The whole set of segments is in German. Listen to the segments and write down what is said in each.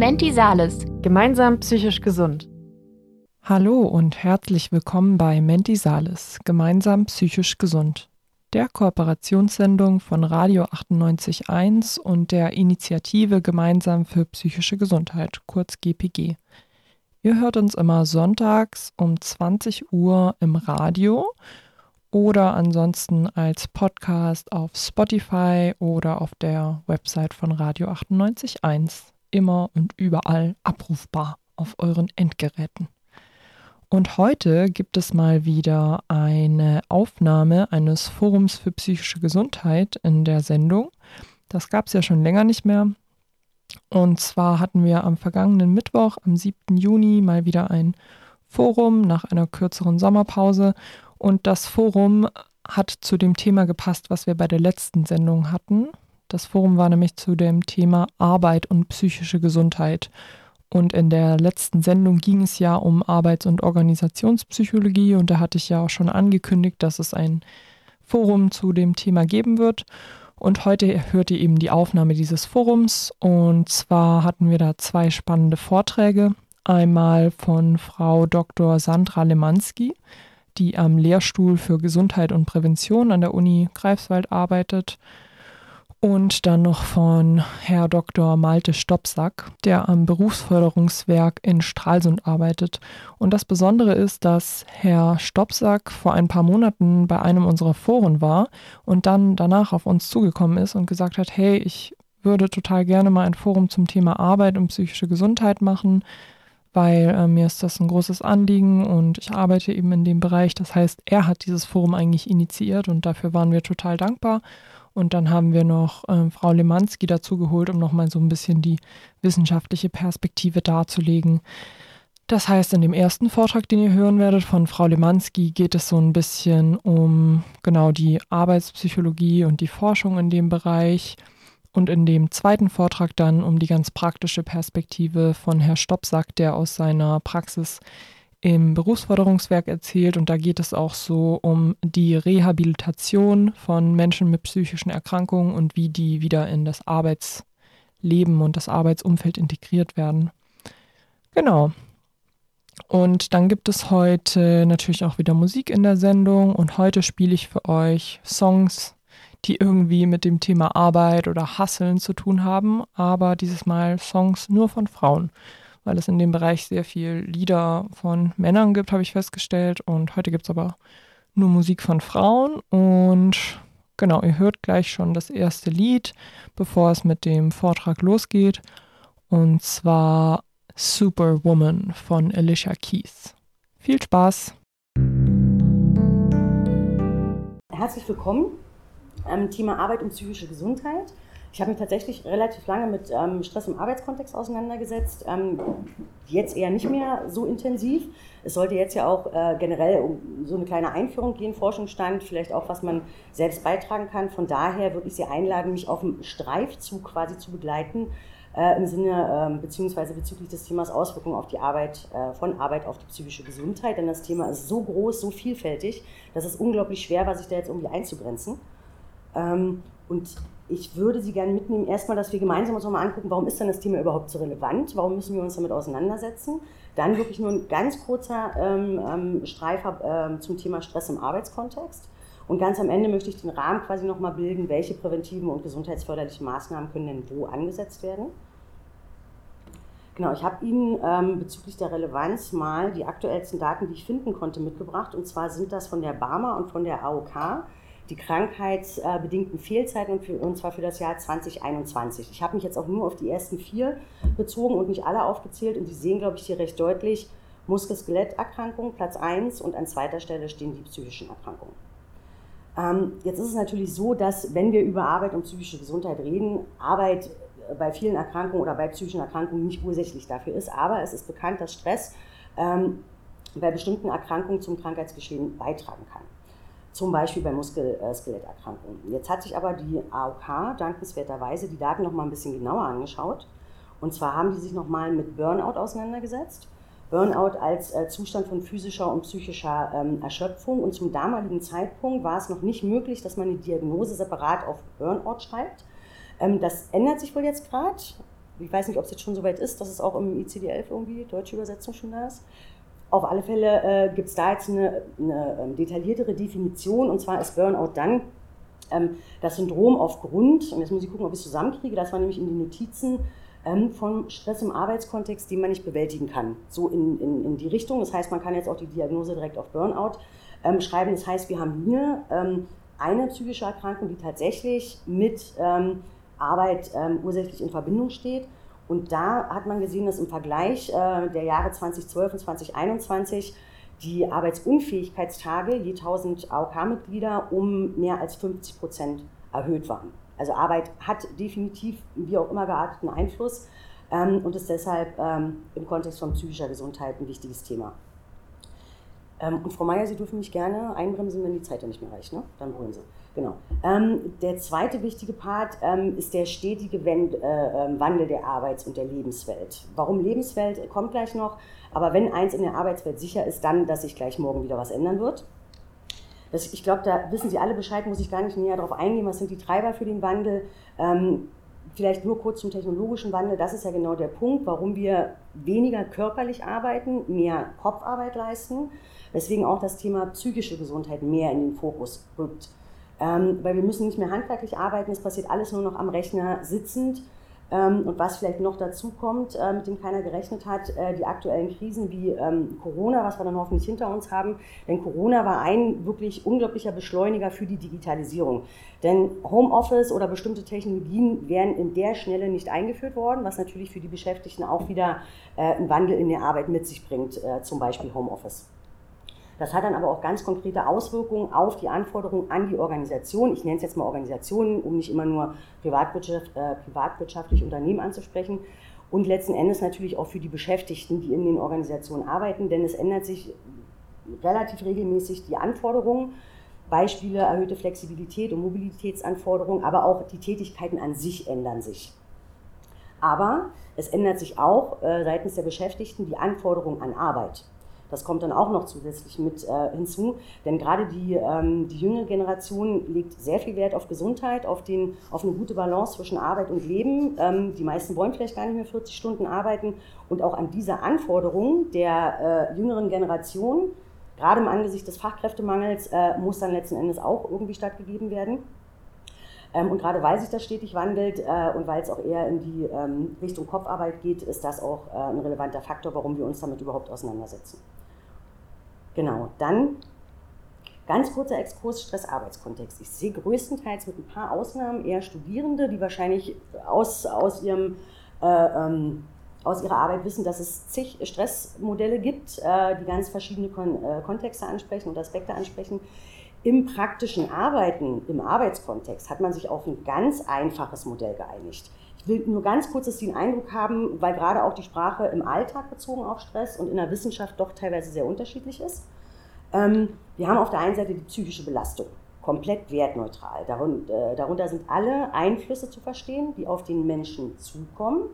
Menti Sales. Gemeinsam psychisch gesund. Hallo und herzlich willkommen bei Menti Sales. Gemeinsam psychisch gesund. Der Kooperationssendung von Radio 98.1 und der Initiative Gemeinsam für psychische Gesundheit, kurz GPG. Ihr hört uns immer sonntags um 20 Uhr im Radio oder ansonsten als Podcast auf Spotify oder auf der Website von Radio 98.1. Immer und überall abrufbar auf euren Endgeräten. Und heute gibt es mal wieder eine Aufnahme eines Forums für psychische Gesundheit in der Sendung. Das gab es ja schon länger nicht mehr. Und zwar hatten wir am vergangenen Mittwoch, am 7. Juni, mal wieder ein Forum nach einer kürzeren Sommerpause. Und das Forum hat zu dem Thema gepasst, was wir bei der letzten Sendung hatten. Das Forum war nämlich zu dem Thema Arbeit und psychische Gesundheit. Und in der letzten Sendung ging es ja um Arbeits- und Organisationspsychologie und da hatte ich ja auch schon angekündigt, dass es ein Forum zu dem Thema geben wird. Und heute hört ihr eben die Aufnahme dieses Forums. Und zwar hatten wir da zwei spannende Vorträge. Einmal von Frau Dr. Sandra Lemanski, die am Lehrstuhl für Gesundheit und Prävention an der Uni Greifswald arbeitet. Und dann noch von Herr Dr. Malte Stopsack, der am Berufsförderungswerk in Stralsund arbeitet. Und das Besondere ist, dass Herr Stopsack vor ein paar Monaten bei einem unserer Foren war und dann danach auf uns zugekommen ist und gesagt hat, hey, ich würde total gerne mal ein Forum zum Thema Arbeit und psychische Gesundheit machen weil äh, mir ist das ein großes Anliegen und ich arbeite eben in dem Bereich. Das heißt, er hat dieses Forum eigentlich initiiert und dafür waren wir total dankbar. Und dann haben wir noch äh, Frau Lemanski dazu geholt, um nochmal so ein bisschen die wissenschaftliche Perspektive darzulegen. Das heißt, in dem ersten Vortrag, den ihr hören werdet von Frau Lemanski, geht es so ein bisschen um genau die Arbeitspsychologie und die Forschung in dem Bereich und in dem zweiten Vortrag dann um die ganz praktische Perspektive von Herr Stopsack, der aus seiner Praxis im Berufsförderungswerk erzählt. Und da geht es auch so um die Rehabilitation von Menschen mit psychischen Erkrankungen und wie die wieder in das Arbeitsleben und das Arbeitsumfeld integriert werden. Genau. Und dann gibt es heute natürlich auch wieder Musik in der Sendung. Und heute spiele ich für euch Songs die irgendwie mit dem Thema Arbeit oder Hasseln zu tun haben, aber dieses Mal Songs nur von Frauen, weil es in dem Bereich sehr viel Lieder von Männern gibt, habe ich festgestellt. Und heute gibt es aber nur Musik von Frauen. Und genau, ihr hört gleich schon das erste Lied, bevor es mit dem Vortrag losgeht. Und zwar Superwoman von Alicia Keys. Viel Spaß! Herzlich willkommen ähm, Thema Arbeit und psychische Gesundheit. Ich habe mich tatsächlich relativ lange mit ähm, Stress im Arbeitskontext auseinandergesetzt. Ähm, jetzt eher nicht mehr so intensiv. Es sollte jetzt ja auch äh, generell um so eine kleine Einführung gehen, Forschungsstand, vielleicht auch, was man selbst beitragen kann. Von daher würde ich Sie einladen, mich auf dem Streifzug quasi zu begleiten, äh, im Sinne äh, beziehungsweise bezüglich des Themas Auswirkungen auf die Arbeit, äh, von Arbeit auf die psychische Gesundheit. Denn das Thema ist so groß, so vielfältig, dass es unglaublich schwer war, sich da jetzt irgendwie einzugrenzen. Ähm, und ich würde Sie gerne mitnehmen, erstmal, dass wir gemeinsam uns nochmal angucken, warum ist denn das Thema überhaupt so relevant? Warum müssen wir uns damit auseinandersetzen? Dann wirklich nur ein ganz kurzer ähm, ähm, Streifer äh, zum Thema Stress im Arbeitskontext. Und ganz am Ende möchte ich den Rahmen quasi nochmal bilden, welche präventiven und gesundheitsförderlichen Maßnahmen können denn wo angesetzt werden. Genau, ich habe Ihnen ähm, bezüglich der Relevanz mal die aktuellsten Daten, die ich finden konnte, mitgebracht. Und zwar sind das von der BARMA und von der AOK die krankheitsbedingten Fehlzeiten und, für, und zwar für das Jahr 2021. Ich habe mich jetzt auch nur auf die ersten vier bezogen und nicht alle aufgezählt und Sie sehen, glaube ich, hier recht deutlich Muskel-Skeletterkrankungen, Platz 1 und an zweiter Stelle stehen die psychischen Erkrankungen. Ähm, jetzt ist es natürlich so, dass wenn wir über Arbeit und psychische Gesundheit reden, Arbeit bei vielen Erkrankungen oder bei psychischen Erkrankungen nicht ursächlich dafür ist, aber es ist bekannt, dass Stress ähm, bei bestimmten Erkrankungen zum Krankheitsgeschehen beitragen kann zum Beispiel bei Muskel-Skeletterkrankungen. Jetzt hat sich aber die AOK dankenswerterweise die Daten noch mal ein bisschen genauer angeschaut. Und zwar haben die sich noch mal mit Burnout auseinandergesetzt. Burnout als äh, Zustand von physischer und psychischer ähm, Erschöpfung. Und zum damaligen Zeitpunkt war es noch nicht möglich, dass man die Diagnose separat auf Burnout schreibt. Ähm, das ändert sich wohl jetzt gerade. Ich weiß nicht, ob es jetzt schon so weit ist, dass es auch im ICD-11 irgendwie, deutsche Übersetzung schon da ist. Auf alle Fälle äh, gibt es da jetzt eine, eine ähm, detailliertere Definition und zwar ist Burnout dann ähm, das Syndrom aufgrund, und jetzt muss ich gucken, ob ich es zusammenkriege, das war nämlich in die Notizen, ähm, von Stress im Arbeitskontext, den man nicht bewältigen kann. So in, in, in die Richtung. Das heißt, man kann jetzt auch die Diagnose direkt auf Burnout ähm, schreiben. Das heißt, wir haben hier ähm, eine psychische Erkrankung, die tatsächlich mit ähm, Arbeit ursächlich in Verbindung steht. Und da hat man gesehen, dass im Vergleich äh, der Jahre 2012 und 2021 die Arbeitsunfähigkeitstage je 1000 AOK-Mitglieder um mehr als 50 Prozent erhöht waren. Also Arbeit hat definitiv, wie auch immer gearteten Einfluss ähm, und ist deshalb ähm, im Kontext von psychischer Gesundheit ein wichtiges Thema. Ähm, und Frau Meier, Sie dürfen mich gerne einbremsen, wenn die Zeit ja nicht mehr reicht. Ne? Dann wollen Sie. Genau. Ähm, der zweite wichtige Part ähm, ist der stetige Wend äh, ähm, Wandel der Arbeits- und der Lebenswelt. Warum Lebenswelt kommt gleich noch, aber wenn eins in der Arbeitswelt sicher ist, dann, dass sich gleich morgen wieder was ändern wird. Das, ich glaube, da wissen Sie alle Bescheid, muss ich gar nicht näher darauf eingehen, was sind die Treiber für den Wandel. Ähm, vielleicht nur kurz zum technologischen Wandel. Das ist ja genau der Punkt, warum wir weniger körperlich arbeiten, mehr Kopfarbeit leisten, weswegen auch das Thema psychische Gesundheit mehr in den Fokus rückt. Ähm, weil wir müssen nicht mehr handwerklich arbeiten, es passiert alles nur noch am Rechner sitzend. Ähm, und was vielleicht noch dazu kommt, äh, mit dem keiner gerechnet hat, äh, die aktuellen Krisen wie ähm, Corona, was wir dann hoffentlich hinter uns haben. Denn Corona war ein wirklich unglaublicher Beschleuniger für die Digitalisierung. Denn Homeoffice oder bestimmte Technologien wären in der Schnelle nicht eingeführt worden, was natürlich für die Beschäftigten auch wieder äh, einen Wandel in der Arbeit mit sich bringt, zum Beispiel Homeoffice. Das hat dann aber auch ganz konkrete Auswirkungen auf die Anforderungen an die Organisation. Ich nenne es jetzt mal Organisationen, um nicht immer nur Privatwirtschaft, äh, privatwirtschaftliche Unternehmen anzusprechen. Und letzten Endes natürlich auch für die Beschäftigten, die in den Organisationen arbeiten, denn es ändert sich relativ regelmäßig die Anforderungen. Beispiele erhöhte Flexibilität und Mobilitätsanforderungen, aber auch die Tätigkeiten an sich ändern sich. Aber es ändert sich auch äh, seitens der Beschäftigten die Anforderungen an Arbeit. Das kommt dann auch noch zusätzlich mit äh, hinzu, denn gerade die, ähm, die jüngere Generation legt sehr viel Wert auf Gesundheit, auf, den, auf eine gute Balance zwischen Arbeit und Leben. Ähm, die meisten wollen vielleicht gar nicht mehr 40 Stunden arbeiten und auch an dieser Anforderung der äh, jüngeren Generation, gerade im Angesicht des Fachkräftemangels, äh, muss dann letzten Endes auch irgendwie stattgegeben werden. Ähm, und gerade weil sich das stetig wandelt äh, und weil es auch eher in die ähm, Richtung Kopfarbeit geht, ist das auch äh, ein relevanter Faktor, warum wir uns damit überhaupt auseinandersetzen. Genau, dann ganz kurzer Exkurs Stress-Arbeitskontext. Ich sehe größtenteils mit ein paar Ausnahmen eher Studierende, die wahrscheinlich aus, aus, ihrem, äh, ähm, aus ihrer Arbeit wissen, dass es zig Stressmodelle gibt, äh, die ganz verschiedene äh, Kontexte ansprechen und Aspekte ansprechen. Im praktischen Arbeiten, im Arbeitskontext, hat man sich auf ein ganz einfaches Modell geeinigt. Ich will nur ganz kurz, dass Sie einen Eindruck haben, weil gerade auch die Sprache im Alltag bezogen auf Stress und in der Wissenschaft doch teilweise sehr unterschiedlich ist. Ähm, wir haben auf der einen Seite die psychische Belastung, komplett wertneutral. Darunter, äh, darunter sind alle Einflüsse zu verstehen, die auf den Menschen zukommen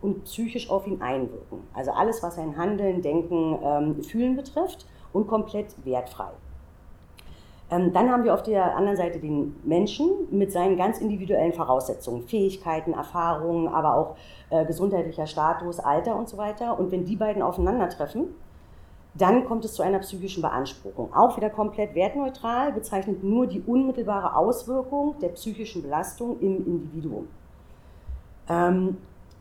und psychisch auf ihn einwirken. Also alles, was sein Handeln, Denken, ähm, Fühlen betrifft und komplett wertfrei. Ähm, dann haben wir auf der anderen Seite den Menschen mit seinen ganz individuellen Voraussetzungen, Fähigkeiten, Erfahrungen, aber auch äh, gesundheitlicher Status, Alter und so weiter. Und wenn die beiden aufeinandertreffen, dann kommt es zu einer psychischen Beanspruchung. Auch wieder komplett wertneutral, bezeichnet nur die unmittelbare Auswirkung der psychischen Belastung im Individuum. Ähm,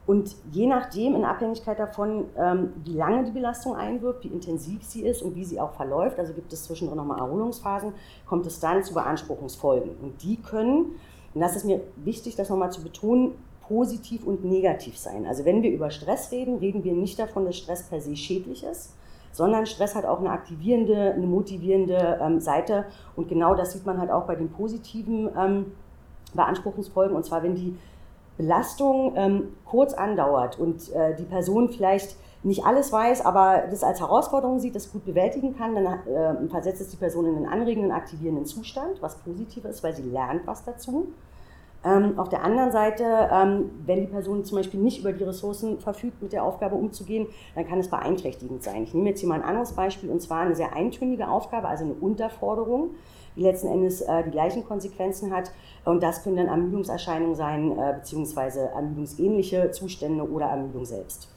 und je nachdem, in Abhängigkeit davon, ähm, wie lange die Belastung einwirkt, wie intensiv sie ist und wie sie auch verläuft, also gibt es zwischendrin nochmal Erholungsphasen, kommt es dann zu Beanspruchungsfolgen. Und die können, und das ist mir wichtig, das nochmal zu betonen, positiv und negativ sein. Also wenn wir über Stress reden, reden wir nicht davon, dass Stress per se schädlich ist, sondern Stress hat auch eine aktivierende, eine motivierende ähm, Seite. Und genau das sieht man halt auch bei den positiven ähm, Beanspruchungsfolgen. Und zwar, wenn die Belastung ähm, kurz andauert und äh, die Person vielleicht nicht alles weiß, aber das als Herausforderung sieht, das gut bewältigen kann, dann äh, versetzt es die Person in einen anregenden, aktivierenden Zustand, was positiv ist, weil sie lernt was dazu. Ähm, auf der anderen Seite, ähm, wenn die Person zum Beispiel nicht über die Ressourcen verfügt, mit der Aufgabe umzugehen, dann kann es beeinträchtigend sein. Ich nehme jetzt hier mal ein anderes Beispiel und zwar eine sehr eintönige Aufgabe, also eine Unterforderung, die letzten Endes äh, die gleichen Konsequenzen hat. Und das können dann Ermüdungserscheinungen sein, äh, beziehungsweise ermüdungsähnliche Zustände oder Ermüdung selbst.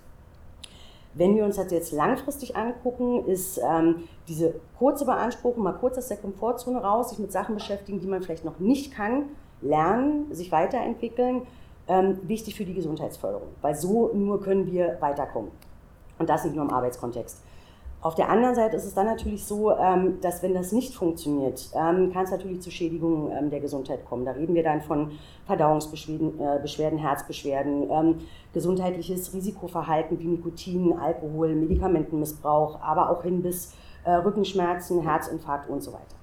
Wenn wir uns das jetzt langfristig angucken, ist ähm, diese kurze Beanspruchung, mal kurz aus der Komfortzone raus, sich mit Sachen beschäftigen, die man vielleicht noch nicht kann, lernen, sich weiterentwickeln, ähm, wichtig für die Gesundheitsförderung. Weil so nur können wir weiterkommen. Und das nicht nur im Arbeitskontext. Auf der anderen Seite ist es dann natürlich so, ähm, dass wenn das nicht funktioniert, ähm, kann es natürlich zu Schädigungen ähm, der Gesundheit kommen. Da reden wir dann von Verdauungsbeschwerden, äh, Beschwerden, Herzbeschwerden, gesundheitliches Risikoverhalten wie Nikotin, Alkohol, Medikamentenmissbrauch, aber auch hin bis äh, Rückenschmerzen, Herzinfarkt und so weiter.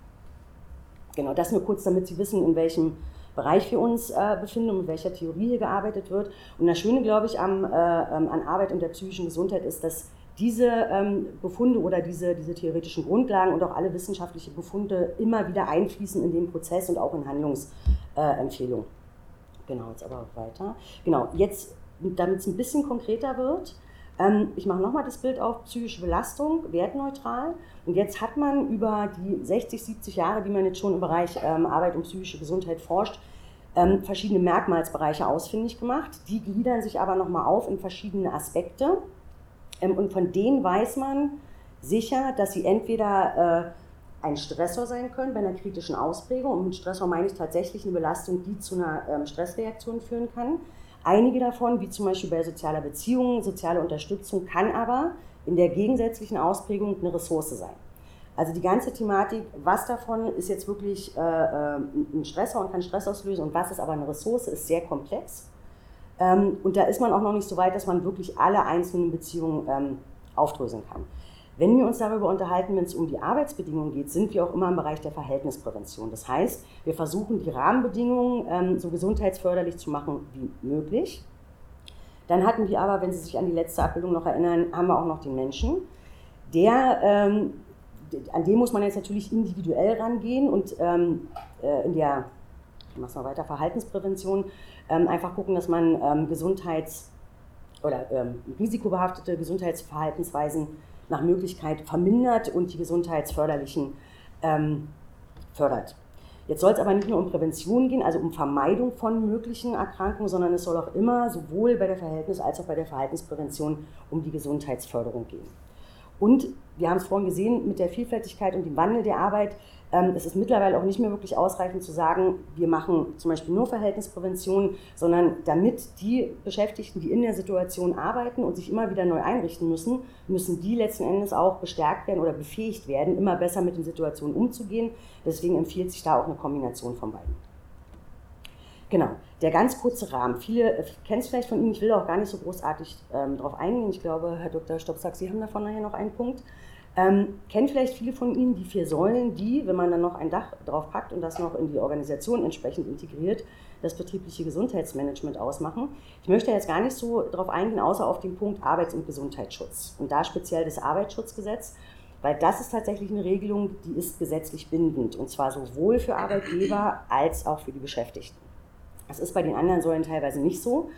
Genau, das nur kurz, damit Sie wissen, in welchem Bereich wir uns äh, befinden und mit welcher Theorie hier gearbeitet wird. Und das Schöne, glaube ich, am, äh, an Arbeit und der psychischen Gesundheit ist, dass diese ähm, Befunde oder diese, diese theoretischen Grundlagen und auch alle wissenschaftlichen Befunde immer wieder einfließen in den Prozess und auch in Handlungsempfehlungen. Äh, genau, jetzt aber weiter. Genau, jetzt, damit es ein bisschen konkreter wird, ähm, ich mache nochmal das Bild auf psychische Belastung, wertneutral. Und jetzt hat man über die 60, 70 Jahre, die man jetzt schon im Bereich ähm, Arbeit und psychische Gesundheit forscht, ähm, verschiedene Merkmalsbereiche ausfindig gemacht. Die gliedern sich aber nochmal auf in verschiedene Aspekte. Ähm, und von denen weiß man sicher, dass sie entweder äh, ein Stressor sein können bei einer kritischen Ausprägung. Und mit Stressor meine ich tatsächlich eine Belastung, die zu einer ähm, Stressreaktion führen kann. Einige davon, wie zum Beispiel bei sozialer Beziehung, soziale Unterstützung, kann aber in der gegensätzlichen Ausprägung eine Ressource sein. Also die ganze Thematik, was davon ist jetzt wirklich äh, äh ein Stressor und kann Stress auslösen und was ist aber eine Ressource, ist sehr komplex. Ähm, und da ist man auch noch nicht so weit, dass man wirklich alle einzelnen Beziehungen ähm, aufdröseln kann. Wenn wir uns darüber unterhalten, wenn es um die Arbeitsbedingungen geht, sind wir auch immer im Bereich der Verhältnisprävention. Das heißt, wir versuchen die Rahmenbedingungen ähm, so gesundheitsförderlich zu machen wie möglich. Dann hatten wir aber, wenn Sie sich an die letzte Abbildung noch erinnern, haben wir auch noch den Menschen. Der, ähm, an den muss man jetzt natürlich individuell rangehen und ähm, äh, in der ich mal weiter, Verhaltensprävention, ähm, einfach gucken, dass man ähm, Gesundheits- oder ähm, risikobehaftete Gesundheitsverhaltensweisen nach Möglichkeit vermindert und die gesundheitsförderlichen ähm, fördert. Jetzt soll es aber nicht nur um Prävention gehen, also um Vermeidung von möglichen Erkrankungen, sondern es soll auch immer sowohl bei der Verhältnis- als auch bei der Verhaltensprävention um die Gesundheitsförderung gehen. Und wir haben es vorhin gesehen mit der Vielfältigkeit und dem Wandel der Arbeit ähm, es ist mittlerweile auch nicht mehr wirklich ausreichend zu sagen, wir machen zum Beispiel nur Verhältnisprävention, sondern damit die Beschäftigten, die in der Situation arbeiten und sich immer wieder neu einrichten müssen, müssen die letzten Endes auch bestärkt werden oder befähigt werden, immer besser mit den Situationen umzugehen. Deswegen empfiehlt sich da auch eine Kombination von beiden. Genau, der ganz kurze Rahmen. Viele äh, kennen es vielleicht von Ihnen, ich will auch gar nicht so großartig ähm, darauf eingehen. Ich glaube, Herr Dr. Stopsack, Sie haben davon nachher noch einen Punkt. Ähm, kennen vielleicht viele von Ihnen die vier Säulen, die, wenn man dann noch ein Dach drauf packt und das noch in die Organisation entsprechend integriert, das betriebliche Gesundheitsmanagement ausmachen. Ich möchte jetzt gar nicht so darauf eingehen, außer auf den Punkt Arbeits- und Gesundheitsschutz und da speziell das Arbeitsschutzgesetz, weil das ist tatsächlich eine Regelung, die ist gesetzlich bindend und zwar sowohl für Arbeitgeber als auch für die Beschäftigten. Das ist bei den anderen Säulen teilweise nicht so.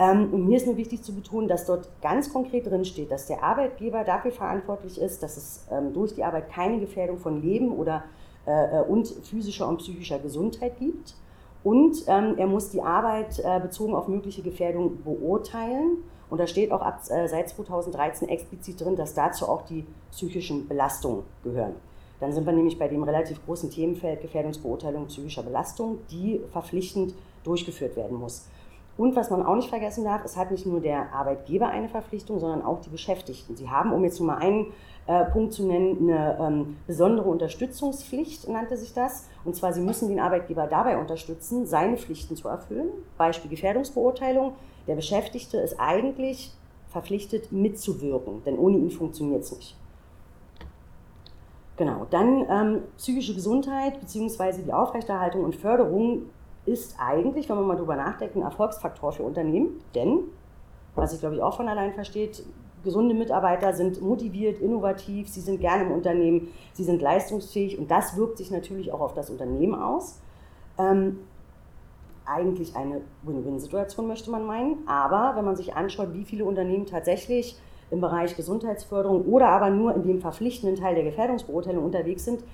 Ähm, und mir ist nur wichtig zu betonen, dass dort ganz konkret drin steht, dass der Arbeitgeber dafür verantwortlich ist, dass es ähm, durch die Arbeit keine Gefährdung von Leben oder äh, äh, und physischer und psychischer Gesundheit gibt. Und ähm, er muss die Arbeit äh, bezogen auf mögliche Gefährdung beurteilen. Und da steht auch ab, seit 2013 explizit drin, dass dazu auch die psychischen Belastungen gehören. Dann sind wir nämlich bei dem relativ großen Themenfeld Gefährdungsbeurteilung psychischer Belastung, die verpflichtend durchgeführt werden muss. Und was man auch nicht vergessen darf, es hat nicht nur der Arbeitgeber eine Verpflichtung, sondern auch die Beschäftigten. Sie haben, um jetzt nur mal einen äh, Punkt zu nennen, eine ähm, besondere Unterstützungspflicht, nannte sich das. Und zwar, sie müssen den Arbeitgeber dabei unterstützen, seine Pflichten zu erfüllen. Beispiel Gefährdungsbeurteilung. Der Beschäftigte ist eigentlich verpflichtet, mitzuwirken, denn ohne ihn funktioniert es nicht. Genau, dann ähm, psychische Gesundheit bzw. die Aufrechterhaltung und Förderung ist eigentlich, wenn man mal drüber nachdenkt, ein Erfolgsfaktor für Unternehmen. Denn, was ich glaube ich auch von allein versteht, gesunde Mitarbeiter sind motiviert, innovativ, sie sind gerne im Unternehmen, sie sind leistungsfähig und das wirkt sich natürlich auch auf das Unternehmen aus. Ähm, eigentlich eine Win-Win-Situation, möchte man meinen. Aber wenn man sich anschaut, wie viele Unternehmen tatsächlich im Bereich Gesundheitsförderung oder aber nur in dem verpflichtenden Teil der Gefährdungsbeurteilung unterwegs sind,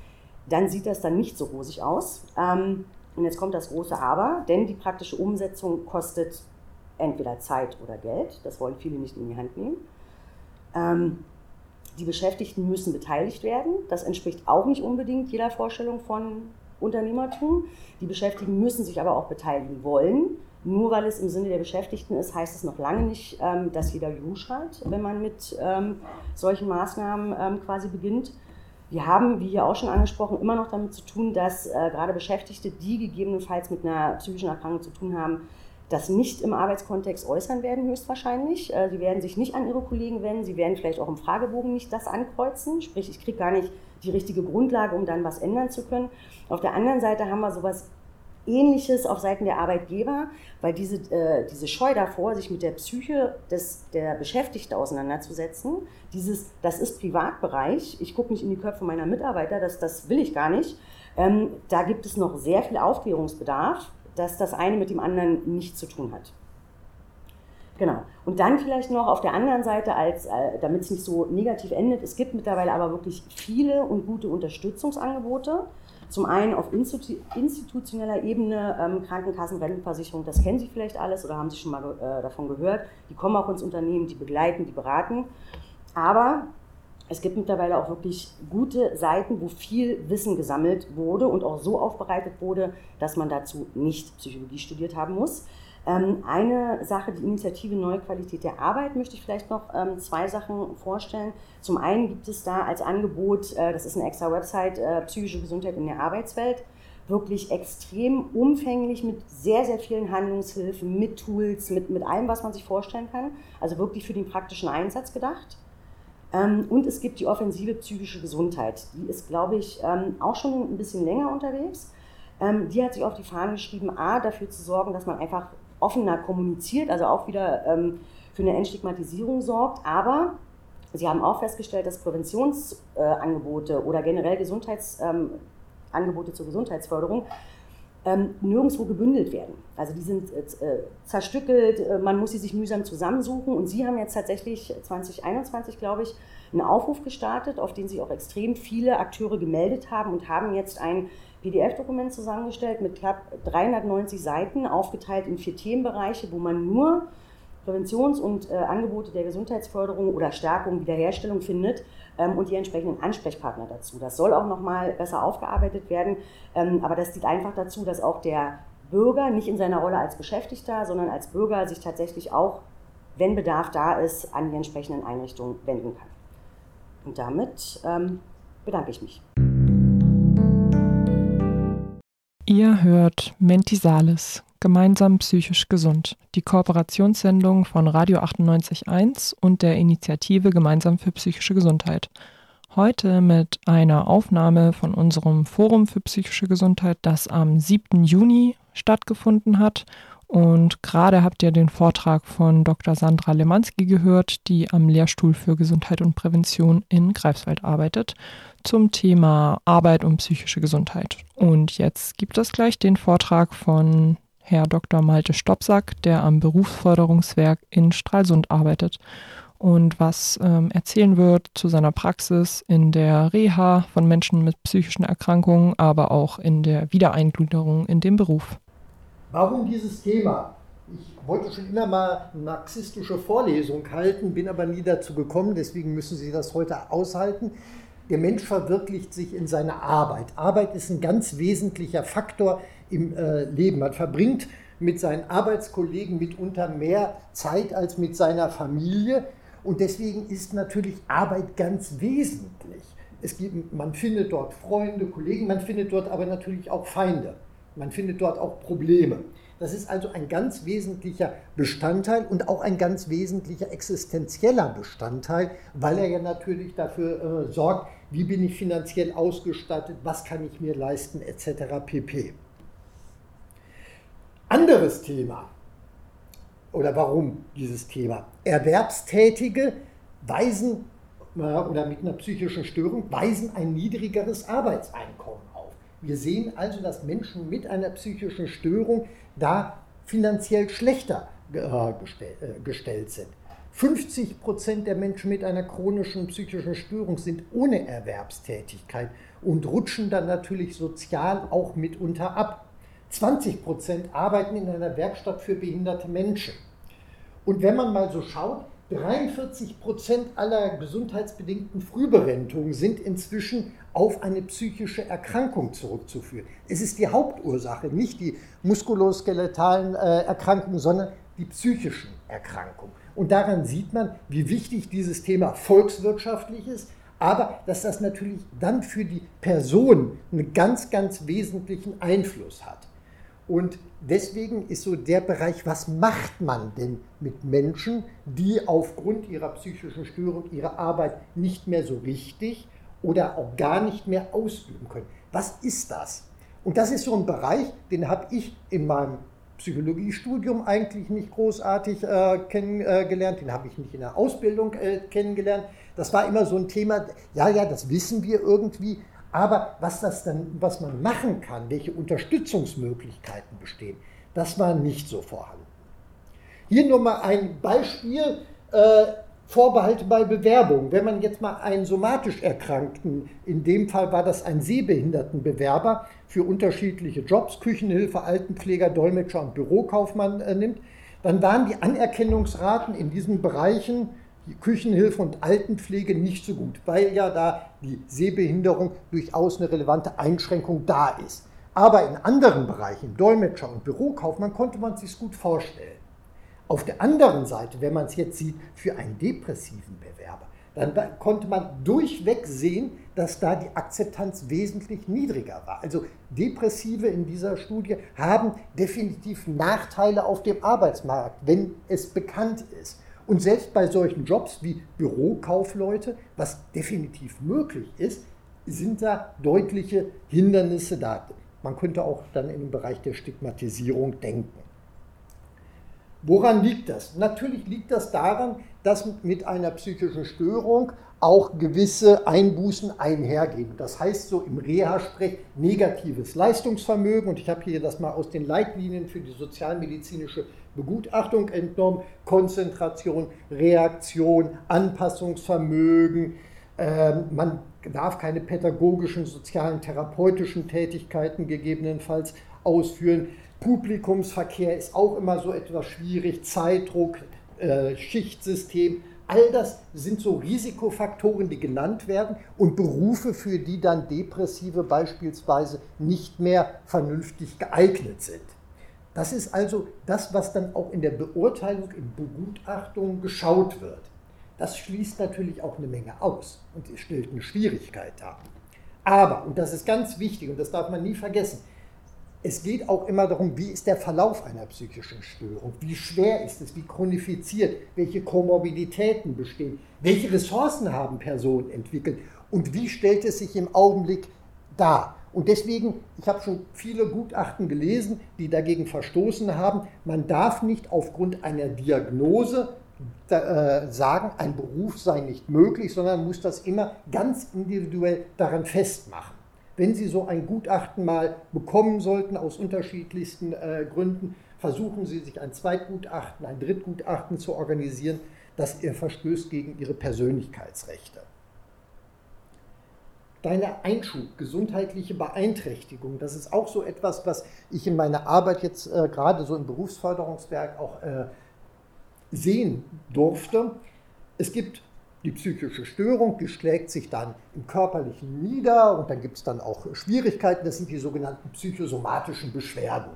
dann sieht das dann nicht so rosig aus. Ähm, und jetzt kommt das große Aber, denn die praktische Umsetzung kostet entweder Zeit oder Geld. Das wollen viele nicht in die Hand nehmen. Ähm, die Beschäftigten müssen beteiligt werden. Das entspricht auch nicht unbedingt jeder Vorstellung von Unternehmertum. Die Beschäftigten müssen sich aber auch beteiligen wollen. Nur weil es im Sinne der Beschäftigten ist, heißt es noch lange nicht, ähm, dass jeder Juhu schreit, wenn man mit ähm, solchen Maßnahmen ähm, quasi beginnt. Wir haben, wie hier auch schon angesprochen, immer noch damit zu tun, dass äh, gerade Beschäftigte, die gegebenenfalls mit einer psychischen Erkrankung zu tun haben, das nicht im Arbeitskontext äußern werden, höchstwahrscheinlich. Äh, sie werden sich nicht an ihre Kollegen wenden, sie werden vielleicht auch im Fragebogen nicht das ankreuzen, sprich, ich kriege gar nicht die richtige Grundlage, um dann was ändern zu können. Auf der anderen Seite haben wir sowas Ähnliches auf Seiten der Arbeitgeber, weil diese, äh, diese Scheu davor, sich mit der Psyche des, der Beschäftigten auseinanderzusetzen, dieses, das ist Privatbereich, ich gucke nicht in die Köpfe meiner Mitarbeiter, das, das will ich gar nicht, ähm, da gibt es noch sehr viel Aufklärungsbedarf, dass das eine mit dem anderen nichts zu tun hat. Genau. Und dann vielleicht noch auf der anderen Seite, als, äh, damit es nicht so negativ endet, es gibt mittlerweile aber wirklich viele und gute Unterstützungsangebote. Zum einen auf institutioneller Ebene, ähm, Krankenkassen, Rentenversicherung, das kennen Sie vielleicht alles oder haben Sie schon mal äh, davon gehört. Die kommen auch ins Unternehmen, die begleiten, die beraten. Aber es gibt mittlerweile auch wirklich gute Seiten, wo viel Wissen gesammelt wurde und auch so aufbereitet wurde, dass man dazu nicht Psychologie studiert haben muss. Ähm, eine Sache, die Initiative Neue Qualität der Arbeit, möchte ich vielleicht noch ähm, zwei Sachen vorstellen. Zum einen gibt es da als Angebot, äh, das ist eine extra Website, äh, psychische Gesundheit in der Arbeitswelt, wirklich extrem umfänglich mit sehr, sehr vielen Handlungshilfen, mit Tools, mit, mit allem, was man sich vorstellen kann. Also wirklich für den praktischen Einsatz gedacht. Ähm, und es gibt die offensive psychische Gesundheit. Die ist, glaube ich, auch schon ein bisschen länger unterwegs. Die hat sich auf die Fahne geschrieben, A, dafür zu sorgen, dass man einfach offener kommuniziert, also auch wieder für eine Entstigmatisierung sorgt. Aber Sie haben auch festgestellt, dass Präventionsangebote oder generell Gesundheitsangebote zur Gesundheitsförderung ähm, nirgendwo gebündelt werden. Also die sind äh, zerstückelt, äh, man muss sie sich mühsam zusammensuchen und Sie haben jetzt tatsächlich 2021, glaube ich, einen Aufruf gestartet, auf den sich auch extrem viele Akteure gemeldet haben und haben jetzt ein PDF-Dokument zusammengestellt mit knapp 390 Seiten, aufgeteilt in vier Themenbereiche, wo man nur Präventions- und äh, Angebote der Gesundheitsförderung oder Stärkung, Wiederherstellung findet ähm, und die entsprechenden Ansprechpartner dazu. Das soll auch nochmal besser aufgearbeitet werden, ähm, aber das dient einfach dazu, dass auch der Bürger nicht in seiner Rolle als Beschäftigter, sondern als Bürger sich tatsächlich auch, wenn Bedarf da ist, an die entsprechenden Einrichtungen wenden kann. Und damit ähm, bedanke ich mich. Ihr hört Mentisalis, gemeinsam psychisch gesund, die Kooperationssendung von Radio 98.1 und der Initiative Gemeinsam für psychische Gesundheit. Heute mit einer Aufnahme von unserem Forum für psychische Gesundheit, das am 7. Juni stattgefunden hat. Und gerade habt ihr den Vortrag von Dr. Sandra Lemanski gehört, die am Lehrstuhl für Gesundheit und Prävention in Greifswald arbeitet zum Thema Arbeit und psychische Gesundheit. Und jetzt gibt es gleich den Vortrag von Herr Dr. Malte Stopsack, der am Berufsförderungswerk in Stralsund arbeitet und was ähm, erzählen wird zu seiner Praxis in der Reha von Menschen mit psychischen Erkrankungen, aber auch in der Wiedereingliederung in den Beruf. Warum dieses Thema? Ich wollte schon immer mal eine marxistische Vorlesung halten, bin aber nie dazu gekommen, deswegen müssen Sie das heute aushalten. Der Mensch verwirklicht sich in seiner Arbeit. Arbeit ist ein ganz wesentlicher Faktor im äh, Leben. Man verbringt mit seinen Arbeitskollegen mitunter mehr Zeit als mit seiner Familie. Und deswegen ist natürlich Arbeit ganz wesentlich. Es gibt, man findet dort Freunde, Kollegen, man findet dort aber natürlich auch Feinde. Man findet dort auch Probleme. Das ist also ein ganz wesentlicher Bestandteil und auch ein ganz wesentlicher existenzieller Bestandteil, weil er ja natürlich dafür äh, sorgt, wie bin ich finanziell ausgestattet, was kann ich mir leisten, etc. pp. Anderes Thema. Oder warum dieses Thema? Erwerbstätige weisen äh, oder mit einer psychischen Störung weisen ein niedrigeres Arbeitseinkommen. Wir sehen also, dass Menschen mit einer psychischen Störung da finanziell schlechter äh, gestellt sind. 50 Prozent der Menschen mit einer chronischen psychischen Störung sind ohne Erwerbstätigkeit und rutschen dann natürlich sozial auch mitunter ab. 20 Prozent arbeiten in einer Werkstatt für behinderte Menschen. Und wenn man mal so schaut, 43 Prozent aller gesundheitsbedingten Frühberentungen sind inzwischen auf eine psychische Erkrankung zurückzuführen. Es ist die Hauptursache, nicht die muskuloskeletalen äh, Erkrankungen, sondern die psychischen Erkrankungen. Und daran sieht man, wie wichtig dieses Thema volkswirtschaftlich ist, aber dass das natürlich dann für die Person einen ganz, ganz wesentlichen Einfluss hat. Und deswegen ist so der Bereich, was macht man denn mit Menschen, die aufgrund ihrer psychischen Störung ihre Arbeit nicht mehr so richtig oder auch gar nicht mehr ausüben können. Was ist das? Und das ist so ein Bereich, den habe ich in meinem Psychologiestudium eigentlich nicht großartig äh, kennengelernt, den habe ich nicht in der Ausbildung äh, kennengelernt. Das war immer so ein Thema, ja, ja, das wissen wir irgendwie, aber was, das dann, was man machen kann, welche Unterstützungsmöglichkeiten bestehen, das war nicht so vorhanden. Hier nur mal ein Beispiel. Äh, Vorbehalte bei Bewerbung. Wenn man jetzt mal einen somatisch Erkrankten, in dem Fall war das ein Sehbehindertenbewerber für unterschiedliche Jobs, Küchenhilfe, Altenpfleger, Dolmetscher und Bürokaufmann äh, nimmt, dann waren die Anerkennungsraten in diesen Bereichen die Küchenhilfe und Altenpflege nicht so gut, weil ja da die Sehbehinderung durchaus eine relevante Einschränkung da ist. Aber in anderen Bereichen, Dolmetscher und Bürokaufmann, konnte man sich gut vorstellen. Auf der anderen Seite, wenn man es jetzt sieht, für einen depressiven Bewerber, dann konnte man durchweg sehen, dass da die Akzeptanz wesentlich niedriger war. Also Depressive in dieser Studie haben definitiv Nachteile auf dem Arbeitsmarkt, wenn es bekannt ist. Und selbst bei solchen Jobs wie Bürokaufleute, was definitiv möglich ist, sind da deutliche Hindernisse da. Man könnte auch dann im Bereich der Stigmatisierung denken. Woran liegt das? Natürlich liegt das daran, dass mit einer psychischen Störung auch gewisse Einbußen einhergehen. Das heißt so im Reha-Sprech negatives Leistungsvermögen. Und ich habe hier das mal aus den Leitlinien für die sozialmedizinische Begutachtung entnommen. Konzentration, Reaktion, Anpassungsvermögen. Ähm, man darf keine pädagogischen, sozialen, therapeutischen Tätigkeiten gegebenenfalls ausführen. Publikumsverkehr ist auch immer so etwas schwierig, Zeitdruck, äh, Schichtsystem. All das sind so Risikofaktoren, die genannt werden und Berufe, für die dann Depressive beispielsweise nicht mehr vernünftig geeignet sind. Das ist also das, was dann auch in der Beurteilung, in Begutachtung geschaut wird. Das schließt natürlich auch eine Menge aus und stellt eine Schwierigkeit dar. Aber, und das ist ganz wichtig und das darf man nie vergessen, es geht auch immer darum, wie ist der Verlauf einer psychischen Störung, wie schwer ist es, wie chronifiziert, welche Komorbiditäten bestehen, welche Ressourcen haben Personen entwickelt und wie stellt es sich im Augenblick dar. Und deswegen, ich habe schon viele Gutachten gelesen, die dagegen verstoßen haben, man darf nicht aufgrund einer Diagnose äh, sagen, ein Beruf sei nicht möglich, sondern muss das immer ganz individuell daran festmachen wenn Sie so ein Gutachten mal bekommen sollten, aus unterschiedlichsten äh, Gründen, versuchen Sie sich ein Zweitgutachten, ein Drittgutachten zu organisieren, das ihr verstößt gegen Ihre Persönlichkeitsrechte. Deine Einschub, gesundheitliche Beeinträchtigung, das ist auch so etwas, was ich in meiner Arbeit jetzt äh, gerade so im Berufsförderungswerk auch äh, sehen durfte. Es gibt die psychische Störung, die schlägt sich dann im körperlichen nieder und dann gibt es dann auch Schwierigkeiten, das sind die sogenannten psychosomatischen Beschwerden.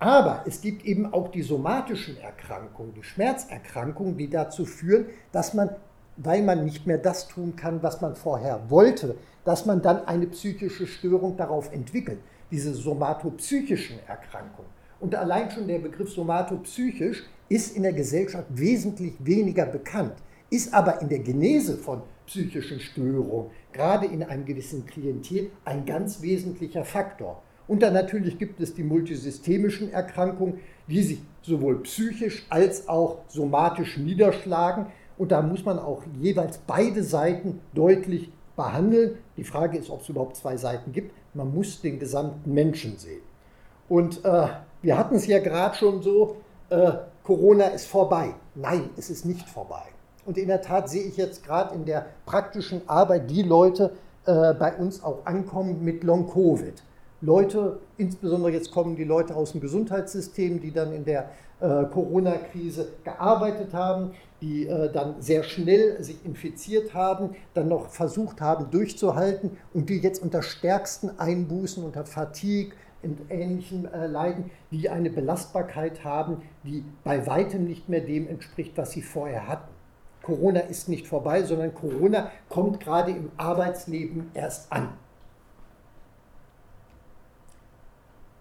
Aber es gibt eben auch die somatischen Erkrankungen, die Schmerzerkrankungen, die dazu führen, dass man, weil man nicht mehr das tun kann, was man vorher wollte, dass man dann eine psychische Störung darauf entwickelt, diese somatopsychischen Erkrankungen. Und allein schon der Begriff somatopsychisch ist in der Gesellschaft wesentlich weniger bekannt ist aber in der Genese von psychischen Störungen, gerade in einem gewissen Klientel, ein ganz wesentlicher Faktor. Und dann natürlich gibt es die multisystemischen Erkrankungen, die sich sowohl psychisch als auch somatisch niederschlagen. Und da muss man auch jeweils beide Seiten deutlich behandeln. Die Frage ist, ob es überhaupt zwei Seiten gibt. Man muss den gesamten Menschen sehen. Und äh, wir hatten es ja gerade schon so, äh, Corona ist vorbei. Nein, es ist nicht vorbei. Und in der Tat sehe ich jetzt gerade in der praktischen Arbeit die Leute äh, bei uns auch ankommen mit Long-Covid. Leute, insbesondere jetzt kommen die Leute aus dem Gesundheitssystem, die dann in der äh, Corona-Krise gearbeitet haben, die äh, dann sehr schnell sich infiziert haben, dann noch versucht haben durchzuhalten und die jetzt unter stärksten Einbußen, unter Fatigue, und ähnlichen äh, Leiden, die eine Belastbarkeit haben, die bei weitem nicht mehr dem entspricht, was sie vorher hatten. Corona ist nicht vorbei, sondern Corona kommt gerade im Arbeitsleben erst an.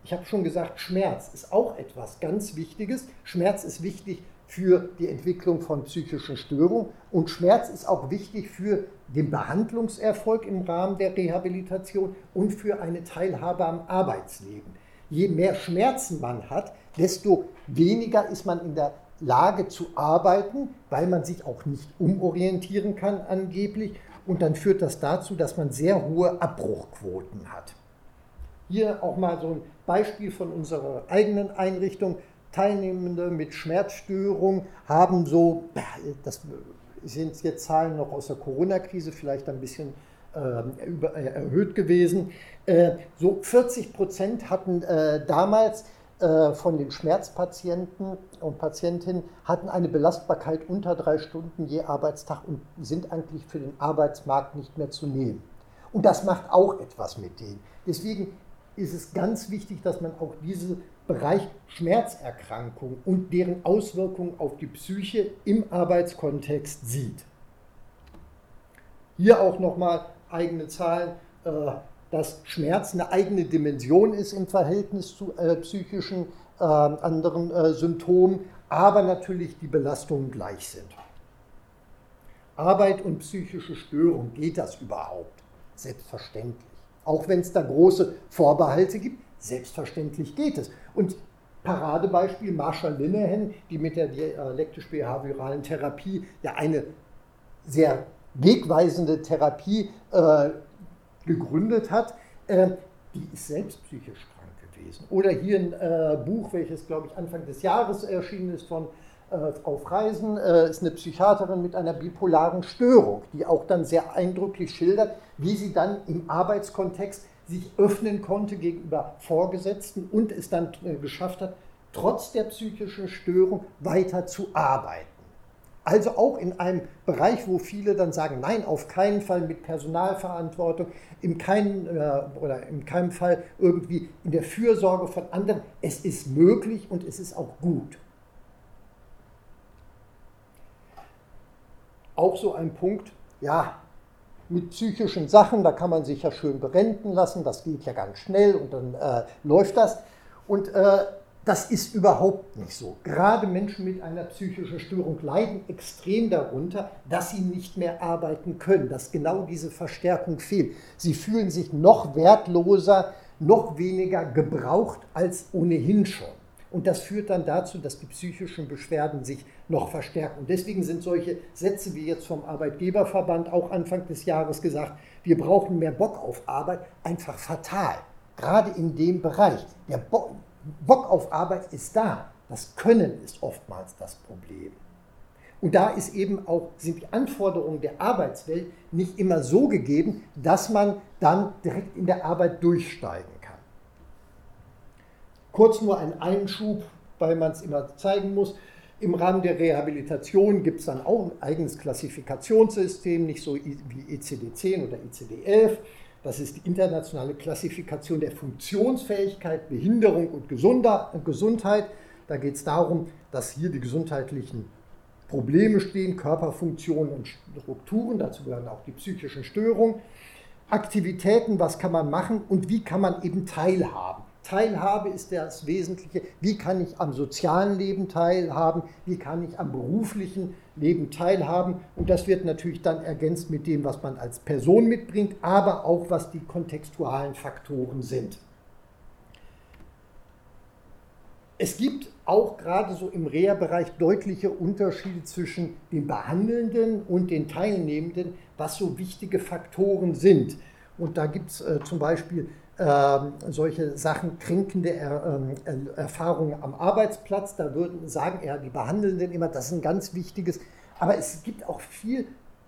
Ich habe schon gesagt, Schmerz ist auch etwas ganz Wichtiges. Schmerz ist wichtig für die Entwicklung von psychischen Störungen und Schmerz ist auch wichtig für den Behandlungserfolg im Rahmen der Rehabilitation und für eine Teilhabe am Arbeitsleben. Je mehr Schmerzen man hat, desto weniger ist man in der Lage zu arbeiten, weil man sich auch nicht umorientieren kann angeblich. Und dann führt das dazu, dass man sehr hohe Abbruchquoten hat. Hier auch mal so ein Beispiel von unserer eigenen Einrichtung. Teilnehmende mit Schmerzstörung haben so, das sind jetzt Zahlen noch aus der Corona-Krise, vielleicht ein bisschen äh, über, äh, erhöht gewesen. Äh, so 40 Prozent hatten äh, damals von den Schmerzpatienten und Patientinnen hatten eine Belastbarkeit unter drei Stunden je Arbeitstag und sind eigentlich für den Arbeitsmarkt nicht mehr zu nehmen. Und das macht auch etwas mit denen. Deswegen ist es ganz wichtig, dass man auch diesen Bereich Schmerzerkrankung und deren Auswirkungen auf die Psyche im Arbeitskontext sieht. Hier auch nochmal eigene Zahlen, äh, dass Schmerz eine eigene Dimension ist im Verhältnis zu äh, psychischen äh, anderen Symptomen, aber natürlich die Belastungen gleich sind. Arbeit und psychische Störung, geht das überhaupt? Selbstverständlich. Auch wenn es da große Vorbehalte gibt, selbstverständlich geht es. Und Paradebeispiel Marshall Linehan, die mit der dialektisch-behavioralen Therapie ja eine sehr wegweisende Therapie äh, gegründet hat, äh, die ist selbst psychisch krank gewesen. Oder hier ein äh, Buch, welches, glaube ich, Anfang des Jahres erschienen ist von äh, auf Reisen, äh, ist eine Psychiaterin mit einer bipolaren Störung, die auch dann sehr eindrücklich schildert, wie sie dann im Arbeitskontext sich öffnen konnte gegenüber Vorgesetzten und es dann äh, geschafft hat, trotz der psychischen Störung weiter zu arbeiten. Also auch in einem Bereich, wo viele dann sagen, nein, auf keinen Fall mit Personalverantwortung, in keinen, äh, oder in keinem Fall irgendwie in der Fürsorge von anderen. Es ist möglich und es ist auch gut. Auch so ein Punkt, ja, mit psychischen Sachen, da kann man sich ja schön berenten lassen, das geht ja ganz schnell und dann äh, läuft das. Und äh, das ist überhaupt nicht so. Gerade Menschen mit einer psychischen Störung leiden extrem darunter, dass sie nicht mehr arbeiten können, dass genau diese Verstärkung fehlt. Sie fühlen sich noch wertloser, noch weniger gebraucht als ohnehin schon. Und das führt dann dazu, dass die psychischen Beschwerden sich noch verstärken. Und deswegen sind solche Sätze wie jetzt vom Arbeitgeberverband auch Anfang des Jahres gesagt, wir brauchen mehr Bock auf Arbeit, einfach fatal. Gerade in dem Bereich. Der Bock auf Arbeit ist da. Das Können ist oftmals das Problem. Und da ist eben auch, sind die Anforderungen der Arbeitswelt nicht immer so gegeben, dass man dann direkt in der Arbeit durchsteigen Kurz nur ein Einschub, weil man es immer zeigen muss. Im Rahmen der Rehabilitation gibt es dann auch ein eigenes Klassifikationssystem, nicht so wie ECD-10 oder ECD-11. Das ist die internationale Klassifikation der Funktionsfähigkeit, Behinderung und Gesundheit. Da geht es darum, dass hier die gesundheitlichen Probleme stehen, Körperfunktionen und Strukturen, dazu gehören auch die psychischen Störungen. Aktivitäten, was kann man machen und wie kann man eben teilhaben. Teilhabe ist das Wesentliche. Wie kann ich am sozialen Leben teilhaben? Wie kann ich am beruflichen Leben teilhaben? Und das wird natürlich dann ergänzt mit dem, was man als Person mitbringt, aber auch was die kontextualen Faktoren sind. Es gibt auch gerade so im Reha-Bereich deutliche Unterschiede zwischen den Behandelnden und den Teilnehmenden, was so wichtige Faktoren sind. Und da gibt es äh, zum Beispiel solche Sachen, kränkende er, äh, Erfahrungen am Arbeitsplatz. Da würden sagen ja die Behandelnden immer, das ist ein ganz wichtiges. Aber es gibt auch viel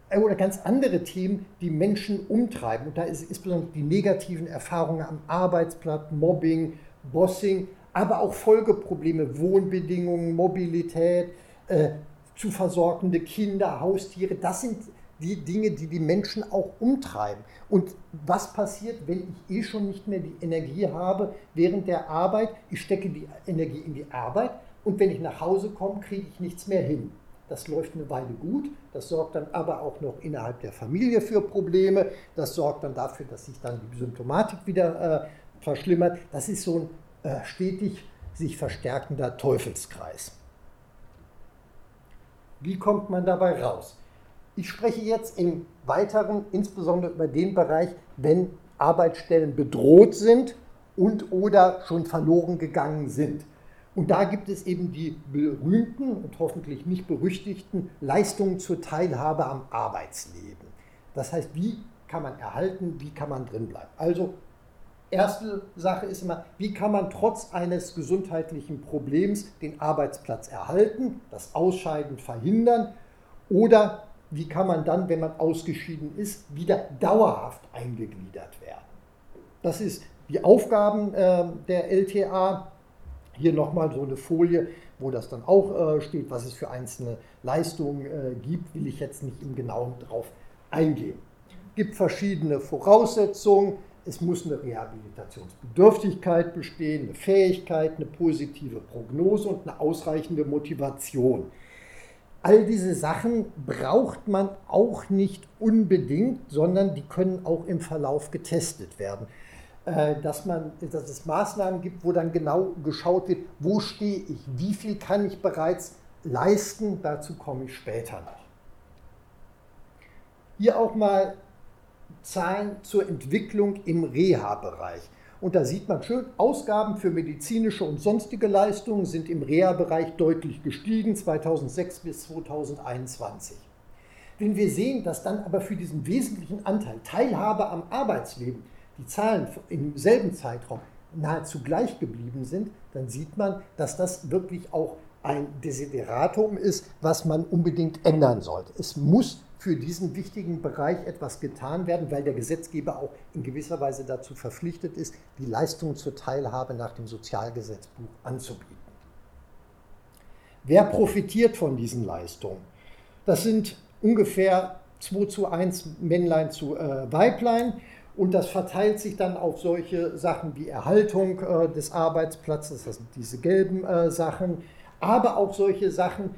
äh, oder ganz andere Themen, die Menschen umtreiben. Und da ist insbesondere die negativen Erfahrungen am Arbeitsplatz, Mobbing, Bossing, aber auch Folgeprobleme, Wohnbedingungen, Mobilität, äh, zu versorgende Kinder, Haustiere. Das sind die Dinge, die die Menschen auch umtreiben. Und was passiert, wenn ich eh schon nicht mehr die Energie habe während der Arbeit? Ich stecke die Energie in die Arbeit und wenn ich nach Hause komme, kriege ich nichts mehr hin. Das läuft eine Weile gut, das sorgt dann aber auch noch innerhalb der Familie für Probleme, das sorgt dann dafür, dass sich dann die Symptomatik wieder äh, verschlimmert. Das ist so ein äh, stetig sich verstärkender Teufelskreis. Wie kommt man dabei raus? Ich spreche jetzt im Weiteren insbesondere über den Bereich, wenn Arbeitsstellen bedroht sind und oder schon verloren gegangen sind. Und da gibt es eben die berühmten und hoffentlich nicht berüchtigten Leistungen zur Teilhabe am Arbeitsleben. Das heißt, wie kann man erhalten, wie kann man drinbleiben? Also erste Sache ist immer, wie kann man trotz eines gesundheitlichen Problems den Arbeitsplatz erhalten, das Ausscheiden verhindern oder wie kann man dann, wenn man ausgeschieden ist, wieder dauerhaft eingegliedert werden. Das ist die Aufgaben äh, der LTA. Hier nochmal so eine Folie, wo das dann auch äh, steht, was es für einzelne Leistungen äh, gibt, will ich jetzt nicht im Genauen drauf eingehen. Es gibt verschiedene Voraussetzungen es muss eine Rehabilitationsbedürftigkeit bestehen, eine Fähigkeit, eine positive Prognose und eine ausreichende Motivation. All diese Sachen braucht man auch nicht unbedingt, sondern die können auch im Verlauf getestet werden. Äh, dass, man, dass es Maßnahmen gibt, wo dann genau geschaut wird, wo stehe ich, wie viel kann ich bereits leisten, dazu komme ich später noch. Hier auch mal Zahlen zur Entwicklung im Reha-Bereich. Und da sieht man schön, Ausgaben für medizinische und sonstige Leistungen sind im Reha-Bereich deutlich gestiegen, 2006 bis 2021. Wenn wir sehen, dass dann aber für diesen wesentlichen Anteil Teilhabe am Arbeitsleben die Zahlen im selben Zeitraum nahezu gleich geblieben sind, dann sieht man, dass das wirklich auch ein Desideratum ist, was man unbedingt ändern sollte. Es muss für diesen wichtigen Bereich etwas getan werden, weil der Gesetzgeber auch in gewisser Weise dazu verpflichtet ist, die Leistungen zur Teilhabe nach dem Sozialgesetzbuch anzubieten. Wer profitiert von diesen Leistungen? Das sind ungefähr 2 zu 1 Männlein zu äh, Weiblein und das verteilt sich dann auf solche Sachen wie Erhaltung äh, des Arbeitsplatzes, das sind diese gelben äh, Sachen, aber auch solche Sachen,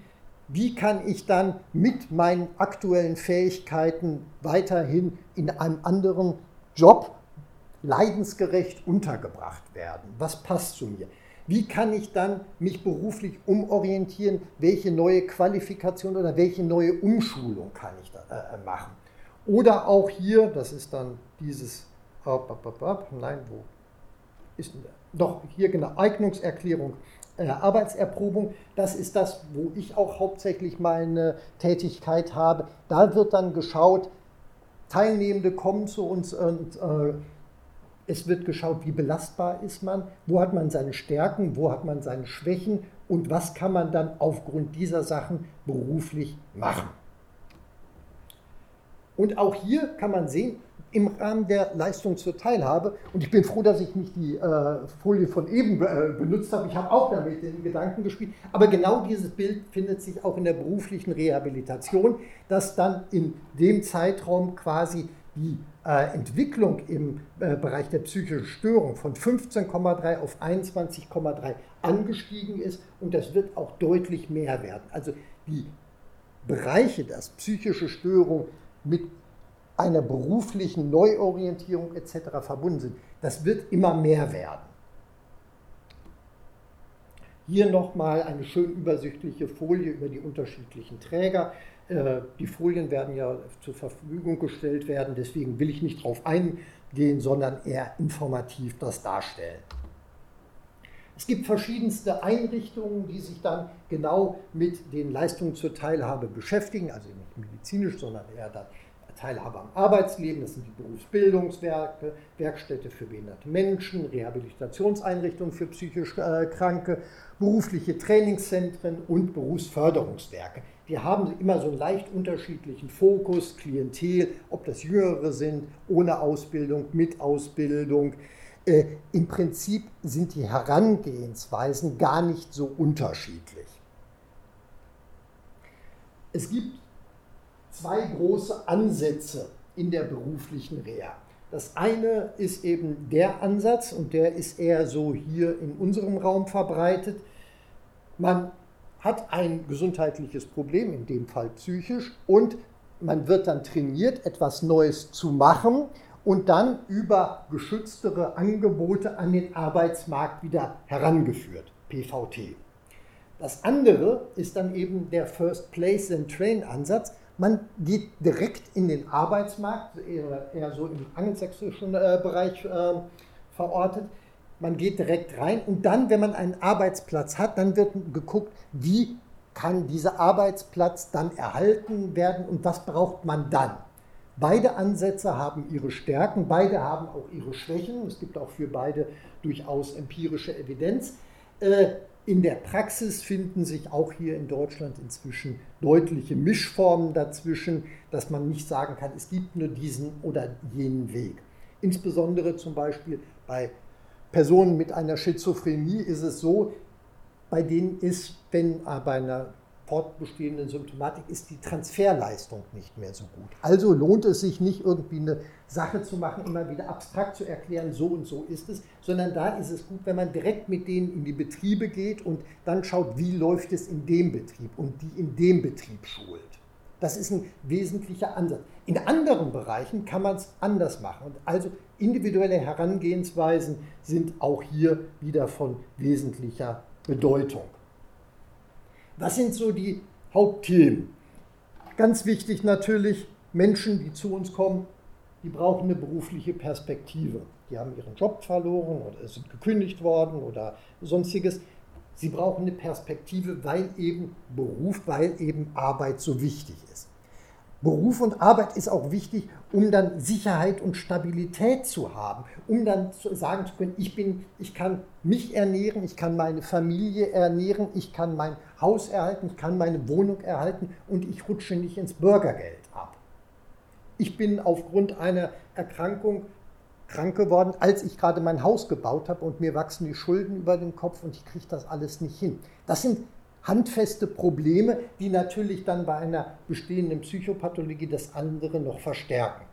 wie kann ich dann mit meinen aktuellen Fähigkeiten weiterhin in einem anderen Job leidensgerecht untergebracht werden? Was passt zu mir? Wie kann ich dann mich beruflich umorientieren? Welche neue Qualifikation oder welche neue Umschulung kann ich da, äh, machen? Oder auch hier, das ist dann dieses, nein, wo ist doch hier genau, Eignungserklärung Arbeitserprobung, das ist das, wo ich auch hauptsächlich meine Tätigkeit habe. Da wird dann geschaut, Teilnehmende kommen zu uns und äh, es wird geschaut, wie belastbar ist man, wo hat man seine Stärken, wo hat man seine Schwächen und was kann man dann aufgrund dieser Sachen beruflich machen. Und auch hier kann man sehen, im Rahmen der Leistung zur Teilhabe. Und ich bin froh, dass ich nicht die äh, Folie von eben äh, benutzt habe. Ich habe auch damit den Gedanken gespielt. Aber genau dieses Bild findet sich auch in der beruflichen Rehabilitation, dass dann in dem Zeitraum quasi die äh, Entwicklung im äh, Bereich der psychischen Störung von 15,3 auf 21,3 angestiegen ist. Und das wird auch deutlich mehr werden. Also die Bereiche, dass psychische Störung mit einer beruflichen Neuorientierung etc. verbunden sind. Das wird immer mehr werden. Hier nochmal eine schön übersichtliche Folie über die unterschiedlichen Träger. Äh, die Folien werden ja zur Verfügung gestellt werden, deswegen will ich nicht darauf eingehen, sondern eher informativ das darstellen. Es gibt verschiedenste Einrichtungen, die sich dann genau mit den Leistungen zur Teilhabe beschäftigen, also nicht medizinisch, sondern eher dann Teilhabe am Arbeitsleben, das sind die Berufsbildungswerke, Werkstätte für behinderte Menschen, Rehabilitationseinrichtungen für psychisch äh, Kranke, berufliche Trainingszentren und Berufsförderungswerke. Die haben immer so einen leicht unterschiedlichen Fokus, Klientel, ob das Jüngere sind, ohne Ausbildung, mit Ausbildung. Äh, Im Prinzip sind die Herangehensweisen gar nicht so unterschiedlich. Es gibt zwei große Ansätze in der beruflichen Reha. Das eine ist eben der Ansatz und der ist eher so hier in unserem Raum verbreitet. Man hat ein gesundheitliches Problem, in dem Fall psychisch, und man wird dann trainiert, etwas Neues zu machen und dann über geschütztere Angebote an den Arbeitsmarkt wieder herangeführt, PVT. Das andere ist dann eben der First Place and Train Ansatz. Man geht direkt in den Arbeitsmarkt, eher, so im angelsächsischen äh, Bereich äh, verortet. Man geht direkt rein und dann, wenn man einen Arbeitsplatz hat, dann wird geguckt, wie kann dieser Arbeitsplatz dann erhalten werden und was braucht man dann. Beide Ansätze haben ihre Stärken, beide haben auch ihre Schwächen. Es gibt auch für beide durchaus empirische Evidenz. In der Praxis finden sich auch hier in Deutschland inzwischen deutliche Mischformen dazwischen, dass man nicht sagen kann, es gibt nur diesen oder jenen Weg. Insbesondere zum Beispiel bei Personen mit einer Schizophrenie ist es so, bei denen ist, wenn bei einer fortbestehenden Symptomatik ist die Transferleistung nicht mehr so gut. Also lohnt es sich nicht irgendwie eine Sache zu machen, immer wieder abstrakt zu erklären, so und so ist es, sondern da ist es gut, wenn man direkt mit denen in die Betriebe geht und dann schaut, wie läuft es in dem Betrieb und die in dem Betrieb schult. Das ist ein wesentlicher Ansatz. In anderen Bereichen kann man es anders machen. Und also individuelle Herangehensweisen sind auch hier wieder von wesentlicher Bedeutung. Was sind so die Hauptthemen? Ganz wichtig natürlich, Menschen, die zu uns kommen, die brauchen eine berufliche Perspektive. Die haben ihren Job verloren oder sind gekündigt worden oder sonstiges. Sie brauchen eine Perspektive, weil eben Beruf, weil eben Arbeit so wichtig ist. Beruf und Arbeit ist auch wichtig, um dann Sicherheit und Stabilität zu haben, um dann zu sagen zu können, ich, bin, ich kann mich ernähren, ich kann meine Familie ernähren, ich kann mein Haus erhalten, ich kann meine Wohnung erhalten und ich rutsche nicht ins Bürgergeld ab. Ich bin aufgrund einer Erkrankung krank geworden, als ich gerade mein Haus gebaut habe und mir wachsen die Schulden über den Kopf und ich kriege das alles nicht hin. Das sind handfeste Probleme, die natürlich dann bei einer bestehenden Psychopathologie das andere noch verstärken.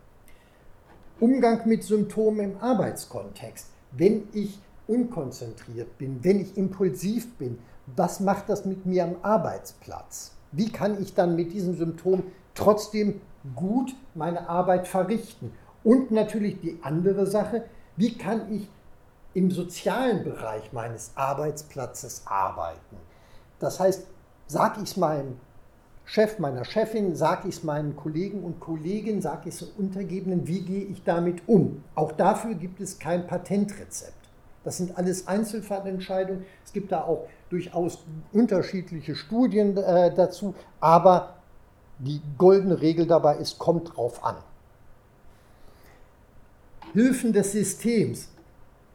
Umgang mit Symptomen im Arbeitskontext. Wenn ich unkonzentriert bin, wenn ich impulsiv bin, was macht das mit mir am Arbeitsplatz? Wie kann ich dann mit diesen Symptomen trotzdem gut meine Arbeit verrichten? Und natürlich die andere Sache, wie kann ich im sozialen Bereich meines Arbeitsplatzes arbeiten? Das heißt, sage ich es meinem Chef, meiner Chefin, sage ich es meinen Kollegen und Kolleginnen, sage ich es Untergebenen, wie gehe ich damit um? Auch dafür gibt es kein Patentrezept. Das sind alles Einzelfallentscheidungen. Es gibt da auch durchaus unterschiedliche Studien äh, dazu, aber die goldene Regel dabei ist, kommt drauf an. Hilfen des Systems.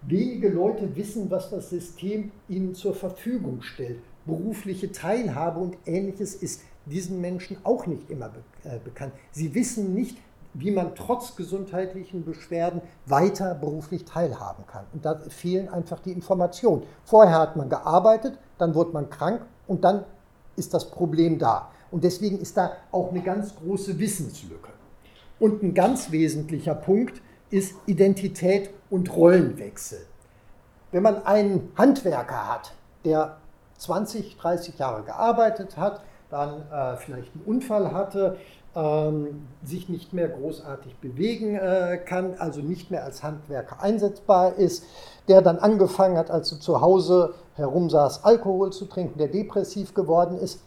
Wenige Leute wissen, was das System ihnen zur Verfügung stellt berufliche Teilhabe und ähnliches ist diesen Menschen auch nicht immer äh, bekannt. Sie wissen nicht, wie man trotz gesundheitlichen Beschwerden weiter beruflich teilhaben kann. Und da fehlen einfach die Informationen. Vorher hat man gearbeitet, dann wurde man krank und dann ist das Problem da. Und deswegen ist da auch eine ganz große Wissenslücke. Und ein ganz wesentlicher Punkt ist Identität und Rollenwechsel. Wenn man einen Handwerker hat, der 20, 30 Jahre gearbeitet hat, dann äh, vielleicht einen Unfall hatte, ähm, sich nicht mehr großartig bewegen äh, kann, also nicht mehr als Handwerker einsetzbar ist, der dann angefangen hat, als er zu Hause herumsaß, Alkohol zu trinken, der depressiv geworden ist,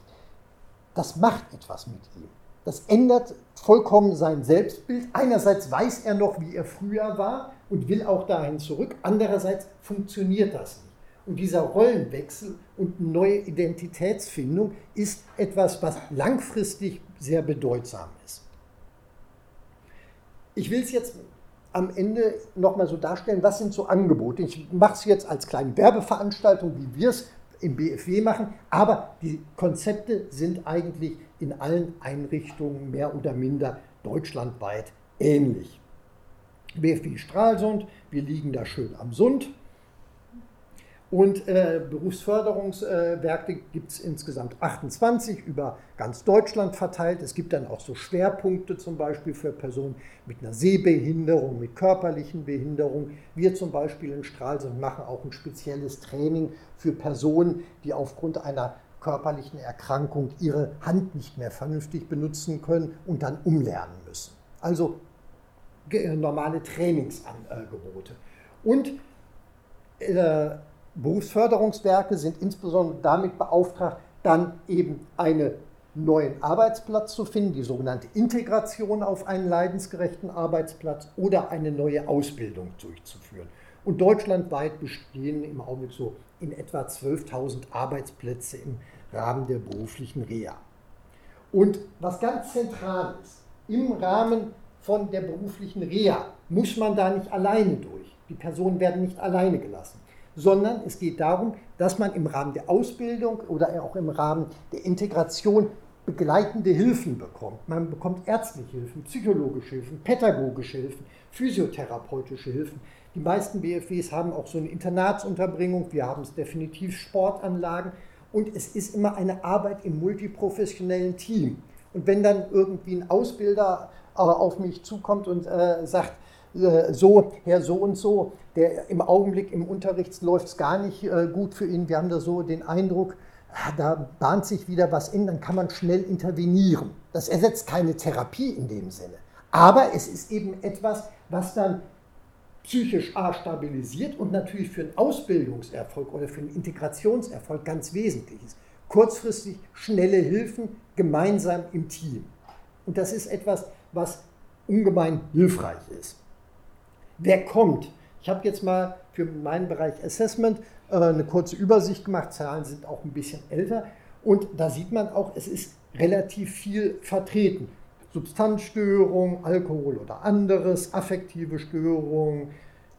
das macht etwas mit ihm. Das ändert vollkommen sein Selbstbild. Einerseits weiß er noch, wie er früher war und will auch dahin zurück. Andererseits funktioniert das nicht. Und dieser Rollenwechsel und neue Identitätsfindung ist etwas, was langfristig sehr bedeutsam ist. Ich will es jetzt am Ende nochmal so darstellen, was sind so Angebote. Ich mache es jetzt als kleine Werbeveranstaltung, wie wir es im BFW machen, aber die Konzepte sind eigentlich in allen Einrichtungen mehr oder minder deutschlandweit ähnlich. BFW Stralsund, wir liegen da schön am Sund. Und äh, Berufsförderungswerke gibt es insgesamt 28 über ganz Deutschland verteilt. Es gibt dann auch so Schwerpunkte zum Beispiel für Personen mit einer Sehbehinderung, mit körperlichen Behinderungen. Wir zum Beispiel in Stralsund machen auch ein spezielles Training für Personen, die aufgrund einer körperlichen Erkrankung ihre Hand nicht mehr vernünftig benutzen können und dann umlernen müssen. Also äh, normale Trainingsangebote. Und äh, Berufsförderungswerke sind insbesondere damit beauftragt, dann eben einen neuen Arbeitsplatz zu finden, die sogenannte Integration auf einen leidensgerechten Arbeitsplatz oder eine neue Ausbildung durchzuführen. Und deutschlandweit bestehen im Augenblick so in etwa 12.000 Arbeitsplätze im Rahmen der beruflichen Reha. Und was ganz zentral ist, im Rahmen von der beruflichen Reha muss man da nicht alleine durch. Die Personen werden nicht alleine gelassen sondern es geht darum, dass man im Rahmen der Ausbildung oder auch im Rahmen der Integration begleitende Hilfen bekommt. Man bekommt ärztliche Hilfen, psychologische Hilfen, pädagogische Hilfen, physiotherapeutische Hilfen. Die meisten BFWs haben auch so eine Internatsunterbringung, wir haben es definitiv Sportanlagen und es ist immer eine Arbeit im multiprofessionellen Team. Und wenn dann irgendwie ein Ausbilder äh, auf mich zukommt und äh, sagt, so, Herr so und so, der im Augenblick im Unterricht läuft es gar nicht äh, gut für ihn. Wir haben da so den Eindruck, ah, da bahnt sich wieder was in, dann kann man schnell intervenieren. Das ersetzt keine Therapie in dem Sinne. Aber es ist eben etwas, was dann psychisch A stabilisiert und natürlich für einen Ausbildungserfolg oder für einen Integrationserfolg ganz wesentlich ist. Kurzfristig schnelle Hilfen gemeinsam im Team. Und das ist etwas, was ungemein hilfreich ist. Wer kommt? Ich habe jetzt mal für meinen Bereich Assessment äh, eine kurze Übersicht gemacht. Zahlen sind auch ein bisschen älter. Und da sieht man auch, es ist relativ viel vertreten. Substanzstörung, Alkohol oder anderes, affektive Störung,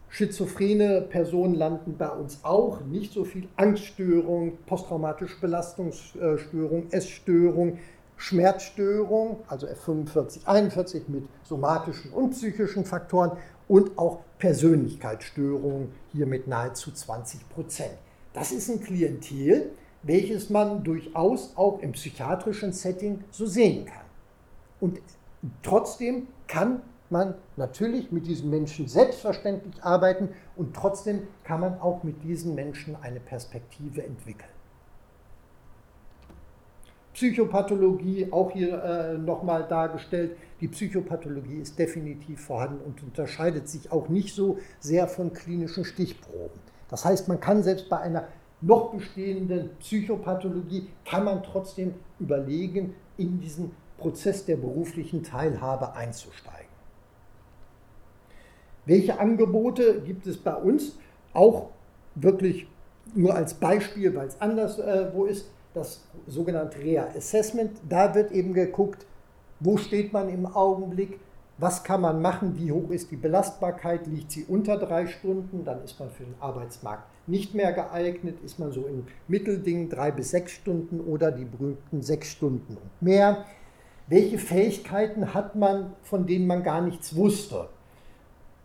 schizophrene Personen landen bei uns auch, nicht so viel Angststörung, posttraumatische Belastungsstörung, Essstörung, Schmerzstörung, also F45, 41 mit somatischen und psychischen Faktoren und auch Persönlichkeitsstörungen hier mit nahezu 20 Prozent. Das ist ein Klientel, welches man durchaus auch im psychiatrischen Setting so sehen kann. Und trotzdem kann man natürlich mit diesen Menschen selbstverständlich arbeiten und trotzdem kann man auch mit diesen Menschen eine Perspektive entwickeln. Psychopathologie auch hier äh, nochmal dargestellt. Die Psychopathologie ist definitiv vorhanden und unterscheidet sich auch nicht so sehr von klinischen Stichproben. Das heißt, man kann selbst bei einer noch bestehenden Psychopathologie, kann man trotzdem überlegen, in diesen Prozess der beruflichen Teilhabe einzusteigen. Welche Angebote gibt es bei uns? Auch wirklich nur als Beispiel, weil es anders äh, wo ist das sogenannte Reha-Assessment. Da wird eben geguckt, wo steht man im Augenblick, was kann man machen, wie hoch ist die Belastbarkeit, liegt sie unter drei Stunden, dann ist man für den Arbeitsmarkt nicht mehr geeignet, ist man so im Mittelding drei bis sechs Stunden oder die berühmten sechs Stunden und mehr. Welche Fähigkeiten hat man, von denen man gar nichts wusste?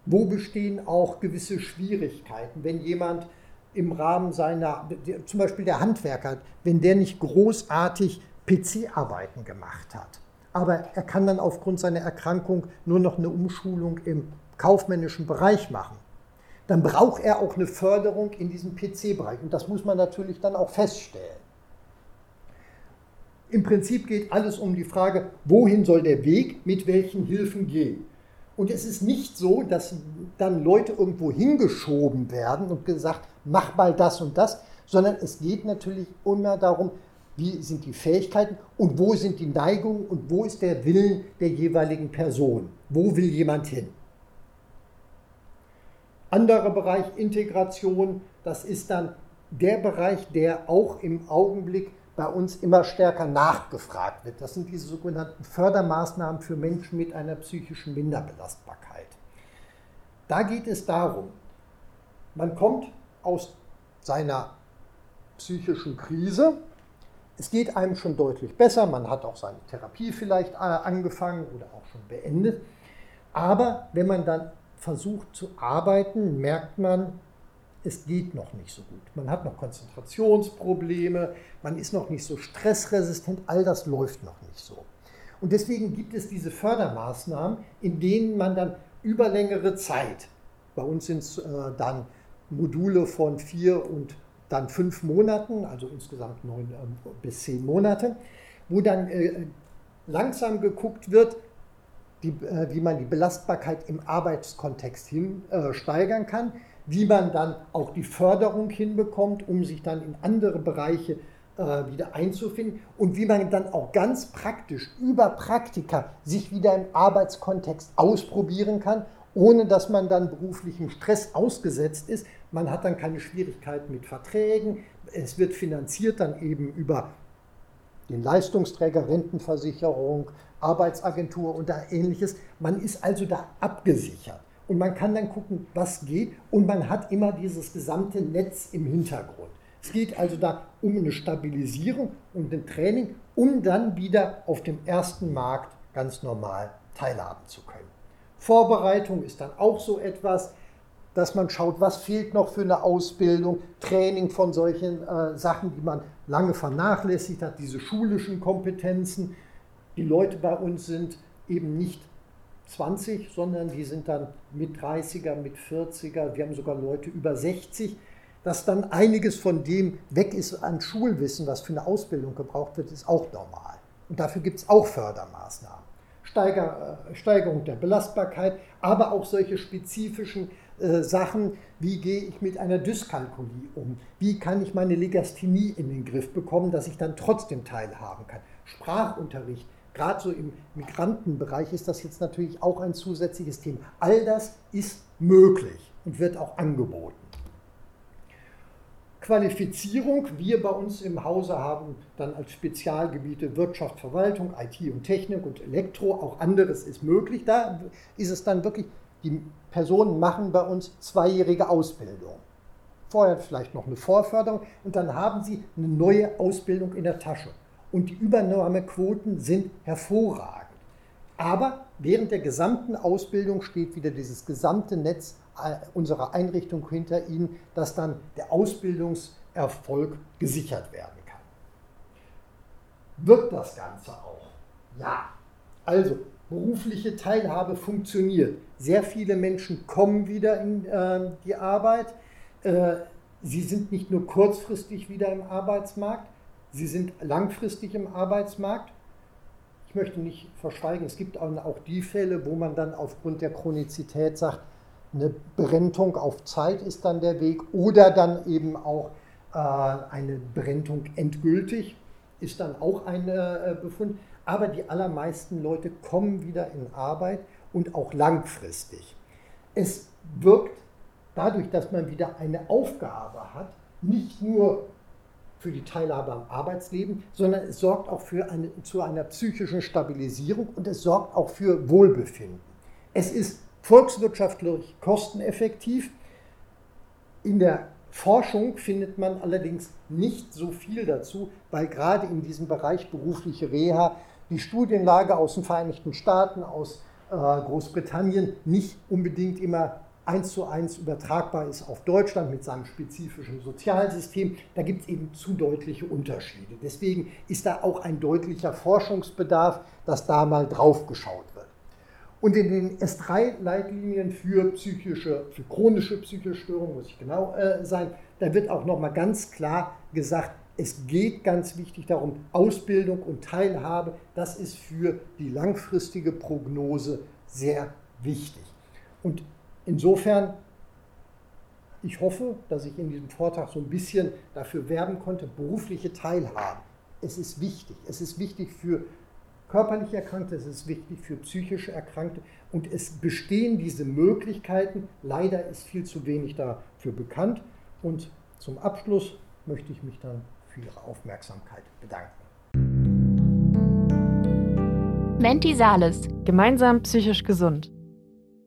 Wo bestehen auch gewisse Schwierigkeiten, wenn jemand im Rahmen seiner, zum Beispiel der Handwerker, wenn der nicht großartig PC-Arbeiten gemacht hat, aber er kann dann aufgrund seiner Erkrankung nur noch eine Umschulung im kaufmännischen Bereich machen, dann braucht er auch eine Förderung in diesem PC-Bereich. Und das muss man natürlich dann auch feststellen. Im Prinzip geht alles um die Frage, wohin soll der Weg mit welchen Hilfen gehen. Und es ist nicht so, dass dann Leute irgendwo hingeschoben werden und gesagt, mach mal das und das, sondern es geht natürlich immer darum, wie sind die Fähigkeiten und wo sind die Neigungen und wo ist der Willen der jeweiligen Person. Wo will jemand hin? Anderer Bereich Integration, das ist dann der Bereich, der auch im Augenblick bei uns immer stärker nachgefragt wird. Das sind diese sogenannten Fördermaßnahmen für Menschen mit einer psychischen Minderbelastbarkeit. Da geht es darum, man kommt aus seiner psychischen Krise, es geht einem schon deutlich besser, man hat auch seine Therapie vielleicht äh, angefangen oder auch schon beendet, aber wenn man dann versucht zu arbeiten, merkt man, es geht noch nicht so gut. Man hat noch Konzentrationsprobleme, man ist noch nicht so stressresistent, all das läuft noch nicht so. Und deswegen gibt es diese Fördermaßnahmen, in denen man dann über längere Zeit, bei uns sind es äh, dann Module von vier und dann fünf Monaten, also insgesamt neun äh, bis zehn Monate, wo dann äh, langsam geguckt wird, äh, wie man die Belastbarkeit im Arbeitskontext hin steigern kann, wie man dann auch die Förderung hinbekommt, um sich dann in andere Bereiche wieder einzufinden und wie man dann auch ganz praktisch über Praktika sich wieder im Arbeitskontext ausprobieren kann, ohne dass man dann beruflichem Stress ausgesetzt ist. Man hat dann keine Schwierigkeiten mit Verträgen. Es wird finanziert dann eben über den Leistungsträger, Rentenversicherung, Arbeitsagentur und ähnliches. Man ist also da abgesichert. Und man kann dann gucken, was geht. Und man hat immer dieses gesamte Netz im Hintergrund. Es geht also da um eine Stabilisierung und ein Training, um dann wieder auf dem ersten Markt ganz normal teilhaben zu können. Vorbereitung ist dann auch so etwas, dass man schaut, was fehlt noch für eine Ausbildung, Training von solchen äh, Sachen, die man lange vernachlässigt hat, diese schulischen Kompetenzen. Die Leute bei uns sind eben nicht 20, sondern die sind dann mit 30er, mit 40er, wir haben sogar Leute über 60. Dass dann einiges von dem weg ist an Schulwissen, was für eine Ausbildung gebraucht wird, ist auch normal. Und dafür gibt es auch Fördermaßnahmen. Steiger, äh, Steigerung der Belastbarkeit, aber auch solche spezifischen äh, Sachen, wie gehe ich mit einer Dyskalkulie um? Wie kann ich meine Legasthenie in den Griff bekommen, dass ich dann trotzdem teilhaben kann? Sprachunterricht, gerade so im Migrantenbereich ist das jetzt natürlich auch ein zusätzliches Thema. All das ist möglich und wird auch angeboten. Qualifizierung, wir bei uns im Hause haben dann als Spezialgebiete Wirtschaft, Verwaltung, IT und Technik und Elektro, auch anderes ist möglich. Da ist es dann wirklich, die Personen machen bei uns zweijährige Ausbildung. Vorher vielleicht noch eine Vorförderung und dann haben sie eine neue Ausbildung in der Tasche und die Übernahmequoten sind hervorragend. Aber während der gesamten Ausbildung steht wieder dieses gesamte Netz unserer Einrichtung hinter Ihnen, dass dann der Ausbildungserfolg gesichert werden kann. Wird das Ganze auch? Ja. Also, berufliche Teilhabe funktioniert. Sehr viele Menschen kommen wieder in äh, die Arbeit. Äh, sie sind nicht nur kurzfristig wieder im Arbeitsmarkt, Sie sind langfristig im Arbeitsmarkt. Ich möchte nicht verschweigen, es gibt auch die Fälle, wo man dann aufgrund der Chronizität sagt, eine Berentung auf Zeit ist dann der Weg oder dann eben auch äh, eine Berentung endgültig ist dann auch ein äh, Befund. Aber die allermeisten Leute kommen wieder in Arbeit und auch langfristig. Es wirkt dadurch, dass man wieder eine Aufgabe hat, nicht nur für die Teilhabe am Arbeitsleben, sondern es sorgt auch für eine, zu einer psychischen Stabilisierung und es sorgt auch für Wohlbefinden. Es ist volkswirtschaftlich kosteneffektiv. In der Forschung findet man allerdings nicht so viel dazu, weil gerade in diesem Bereich berufliche Reha die Studienlage aus den Vereinigten Staaten, aus äh, Großbritannien nicht unbedingt immer eins zu eins übertragbar ist auf Deutschland mit seinem spezifischen Sozialsystem. Da gibt es eben zu deutliche Unterschiede. Deswegen ist da auch ein deutlicher Forschungsbedarf, dass da mal drauf geschaut. Und in den S3-Leitlinien für psychische, für chronische psychische Störungen, muss ich genau äh, sein, da wird auch nochmal ganz klar gesagt, es geht ganz wichtig darum, Ausbildung und Teilhabe, das ist für die langfristige Prognose sehr wichtig. Und Insofern, ich hoffe, dass ich in diesem Vortrag so ein bisschen dafür werben konnte, berufliche Teilhabe. Es ist wichtig. Es ist wichtig für körperlich Erkrankte, es ist wichtig für psychische Erkrankte und es bestehen diese Möglichkeiten. Leider ist viel zu wenig dafür bekannt und zum Abschluss möchte ich mich dann für Ihre Aufmerksamkeit bedanken. Menti Sales. Gemeinsam psychisch gesund.